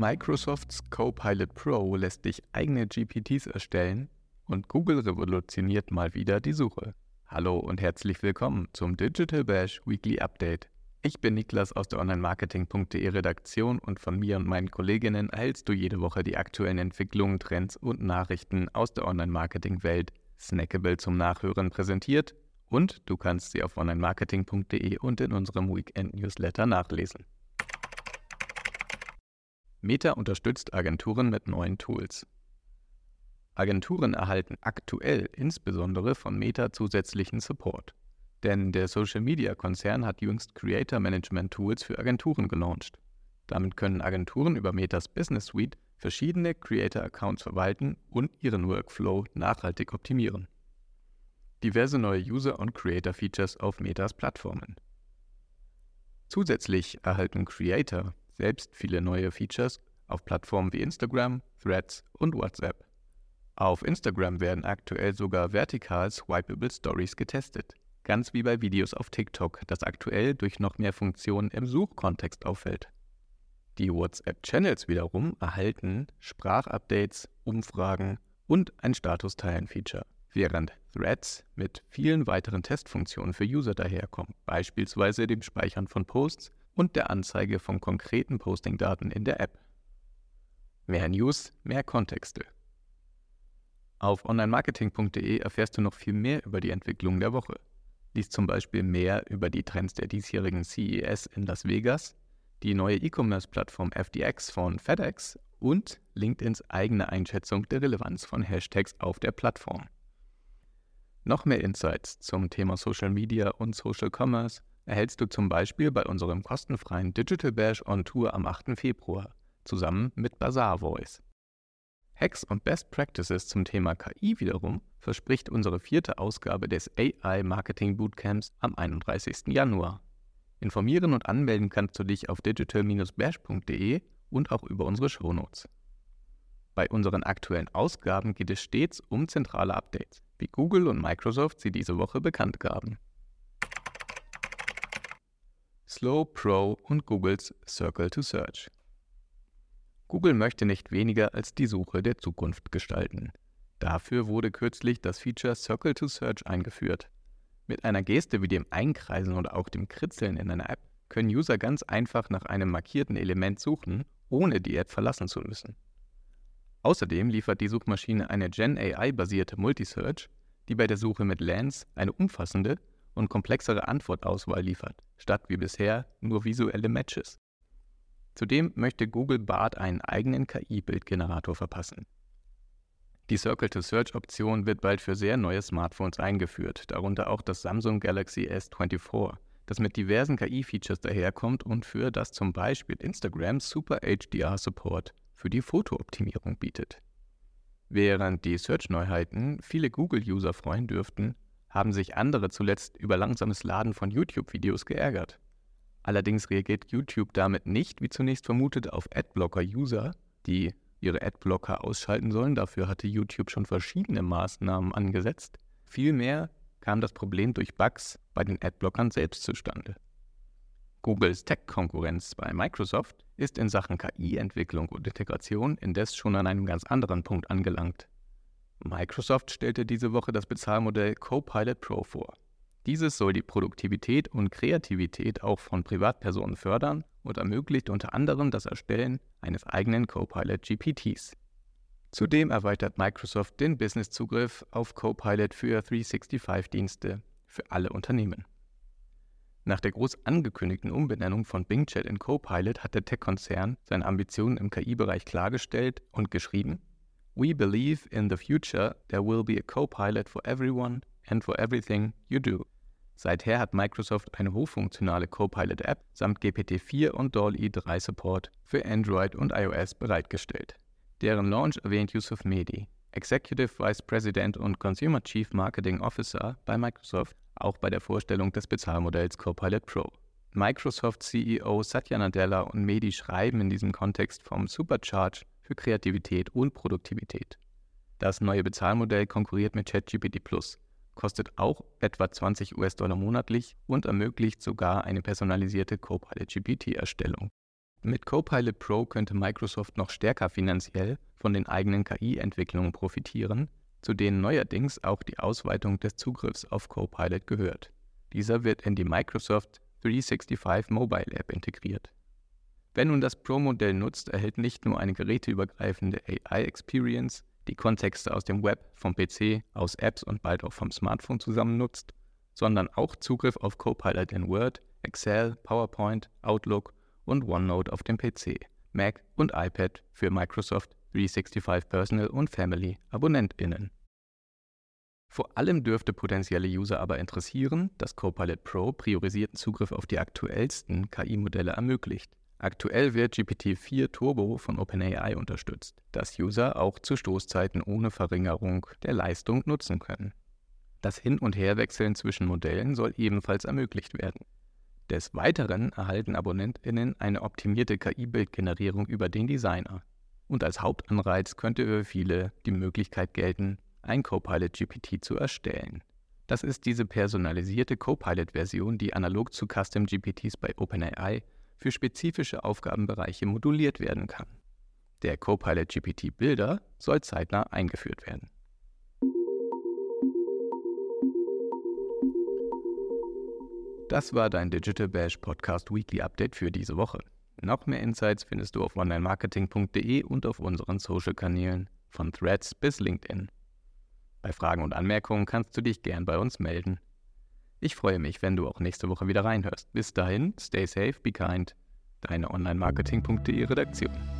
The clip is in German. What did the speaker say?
Microsofts Copilot Pro lässt dich eigene GPTs erstellen und Google revolutioniert mal wieder die Suche. Hallo und herzlich willkommen zum Digital Bash Weekly Update. Ich bin Niklas aus der Online-Marketing.de Redaktion und von mir und meinen Kolleginnen erhältst du jede Woche die aktuellen Entwicklungen, Trends und Nachrichten aus der Online-Marketing-Welt snackable zum Nachhören präsentiert und du kannst sie auf onlinemarketing.de und in unserem Weekend-Newsletter nachlesen. Meta unterstützt Agenturen mit neuen Tools. Agenturen erhalten aktuell insbesondere von Meta zusätzlichen Support. Denn der Social-Media-Konzern hat jüngst Creator-Management-Tools für Agenturen gelauncht. Damit können Agenturen über Metas Business Suite verschiedene Creator-Accounts verwalten und ihren Workflow nachhaltig optimieren. Diverse neue User- und Creator-Features auf Metas Plattformen. Zusätzlich erhalten Creator selbst viele neue Features auf Plattformen wie Instagram, Threads und WhatsApp. Auf Instagram werden aktuell sogar vertikal swipeable Stories getestet, ganz wie bei Videos auf TikTok, das aktuell durch noch mehr Funktionen im Suchkontext auffällt. Die WhatsApp-Channels wiederum erhalten Sprachupdates, Umfragen und ein Status-Teilen-Feature, während Threads mit vielen weiteren Testfunktionen für User daherkommen, beispielsweise dem Speichern von Posts und der Anzeige von konkreten Postingdaten in der App. Mehr News, mehr Kontexte. Auf onlinemarketing.de erfährst du noch viel mehr über die Entwicklung der Woche. Lies zum Beispiel mehr über die Trends der diesjährigen CES in Las Vegas, die neue E-Commerce-Plattform FDX von FedEx und LinkedIns eigene Einschätzung der Relevanz von Hashtags auf der Plattform. Noch mehr Insights zum Thema Social Media und Social Commerce erhältst du zum Beispiel bei unserem kostenfreien Digital Bash on Tour am 8. Februar zusammen mit Bazaar Voice. Hacks und Best Practices zum Thema KI wiederum verspricht unsere vierte Ausgabe des AI Marketing Bootcamps am 31. Januar. Informieren und anmelden kannst du dich auf digital-bash.de und auch über unsere Shownotes. Bei unseren aktuellen Ausgaben geht es stets um zentrale Updates, wie Google und Microsoft sie diese Woche bekannt gaben. Slow Pro und Googles Circle to Search. Google möchte nicht weniger als die Suche der Zukunft gestalten. Dafür wurde kürzlich das Feature Circle to Search eingeführt. Mit einer Geste wie dem Einkreisen oder auch dem Kritzeln in einer App können User ganz einfach nach einem markierten Element suchen, ohne die App verlassen zu müssen. Außerdem liefert die Suchmaschine eine Gen AI-basierte Multisearch, die bei der Suche mit Lens eine umfassende und komplexere Antwortauswahl liefert, statt wie bisher nur visuelle Matches. Zudem möchte Google Bart einen eigenen KI-Bildgenerator verpassen. Die Circle-to-Search-Option wird bald für sehr neue Smartphones eingeführt, darunter auch das Samsung Galaxy S24, das mit diversen KI-Features daherkommt und für das zum Beispiel Instagram Super HDR Support für die Fotooptimierung bietet. Während die Search-Neuheiten viele Google-User freuen dürften, haben sich andere zuletzt über langsames Laden von YouTube-Videos geärgert. Allerdings reagiert YouTube damit nicht, wie zunächst vermutet, auf Adblocker-User, die ihre Adblocker ausschalten sollen. Dafür hatte YouTube schon verschiedene Maßnahmen angesetzt. Vielmehr kam das Problem durch Bugs bei den Adblockern selbst zustande. Googles Tech-Konkurrenz bei Microsoft ist in Sachen KI-Entwicklung und Integration indes schon an einem ganz anderen Punkt angelangt. Microsoft stellte diese Woche das Bezahlmodell Copilot Pro vor. Dieses soll die Produktivität und Kreativität auch von Privatpersonen fördern und ermöglicht unter anderem das Erstellen eines eigenen Copilot GPTs. Zudem erweitert Microsoft den Business-Zugriff auf Copilot für 365-Dienste für alle Unternehmen. Nach der groß angekündigten Umbenennung von Bing Chat in Copilot hat der Tech-Konzern seine Ambitionen im KI-Bereich klargestellt und geschrieben, We believe in the future there will be a co-pilot for everyone and for everything you do. Seither hat Microsoft eine hochfunktionale Copilot-App samt GPT-4 und DALL-E 3 Support für Android und iOS bereitgestellt. Deren Launch erwähnt Yusuf Mehdi, Executive Vice President und Consumer Chief Marketing Officer bei Microsoft, auch bei der Vorstellung des Bezahlmodells Copilot Pro. Microsoft CEO Satya Nadella und Mehdi schreiben in diesem Kontext vom Supercharge für Kreativität und Produktivität. Das neue Bezahlmodell konkurriert mit ChatGPT Plus, kostet auch etwa 20 US-Dollar monatlich und ermöglicht sogar eine personalisierte Copilot GPT-Erstellung. Mit Copilot Pro könnte Microsoft noch stärker finanziell von den eigenen KI-Entwicklungen profitieren, zu denen neuerdings auch die Ausweitung des Zugriffs auf Copilot gehört. Dieser wird in die Microsoft 365 Mobile App integriert. Wer nun das Pro-Modell nutzt, erhält nicht nur eine geräteübergreifende AI-Experience, die Kontexte aus dem Web, vom PC, aus Apps und bald auch vom Smartphone zusammen nutzt, sondern auch Zugriff auf Copilot in Word, Excel, PowerPoint, Outlook und OneNote auf dem PC, Mac und iPad für Microsoft 365 Personal und Family AbonnentInnen. Vor allem dürfte potenzielle User aber interessieren, dass Copilot Pro priorisierten Zugriff auf die aktuellsten KI-Modelle ermöglicht. Aktuell wird GPT-4 Turbo von OpenAI unterstützt, das User auch zu Stoßzeiten ohne Verringerung der Leistung nutzen können. Das Hin- und Herwechseln zwischen Modellen soll ebenfalls ermöglicht werden. Des Weiteren erhalten AbonnentInnen eine optimierte KI-Bildgenerierung über den Designer. Und als Hauptanreiz könnte für viele die Möglichkeit gelten, ein Copilot GPT zu erstellen. Das ist diese personalisierte Copilot-Version, die analog zu Custom GPTs bei OpenAI für spezifische Aufgabenbereiche moduliert werden kann. Der Copilot GPT Builder soll zeitnah eingeführt werden. Das war dein Digital Bash Podcast Weekly Update für diese Woche. Noch mehr Insights findest du auf onlinemarketing.de und auf unseren Social-Kanälen von Threads bis LinkedIn. Bei Fragen und Anmerkungen kannst du dich gern bei uns melden. Ich freue mich, wenn du auch nächste Woche wieder reinhörst. Bis dahin, stay safe, be kind. Deine onlinemarketing.de Redaktion.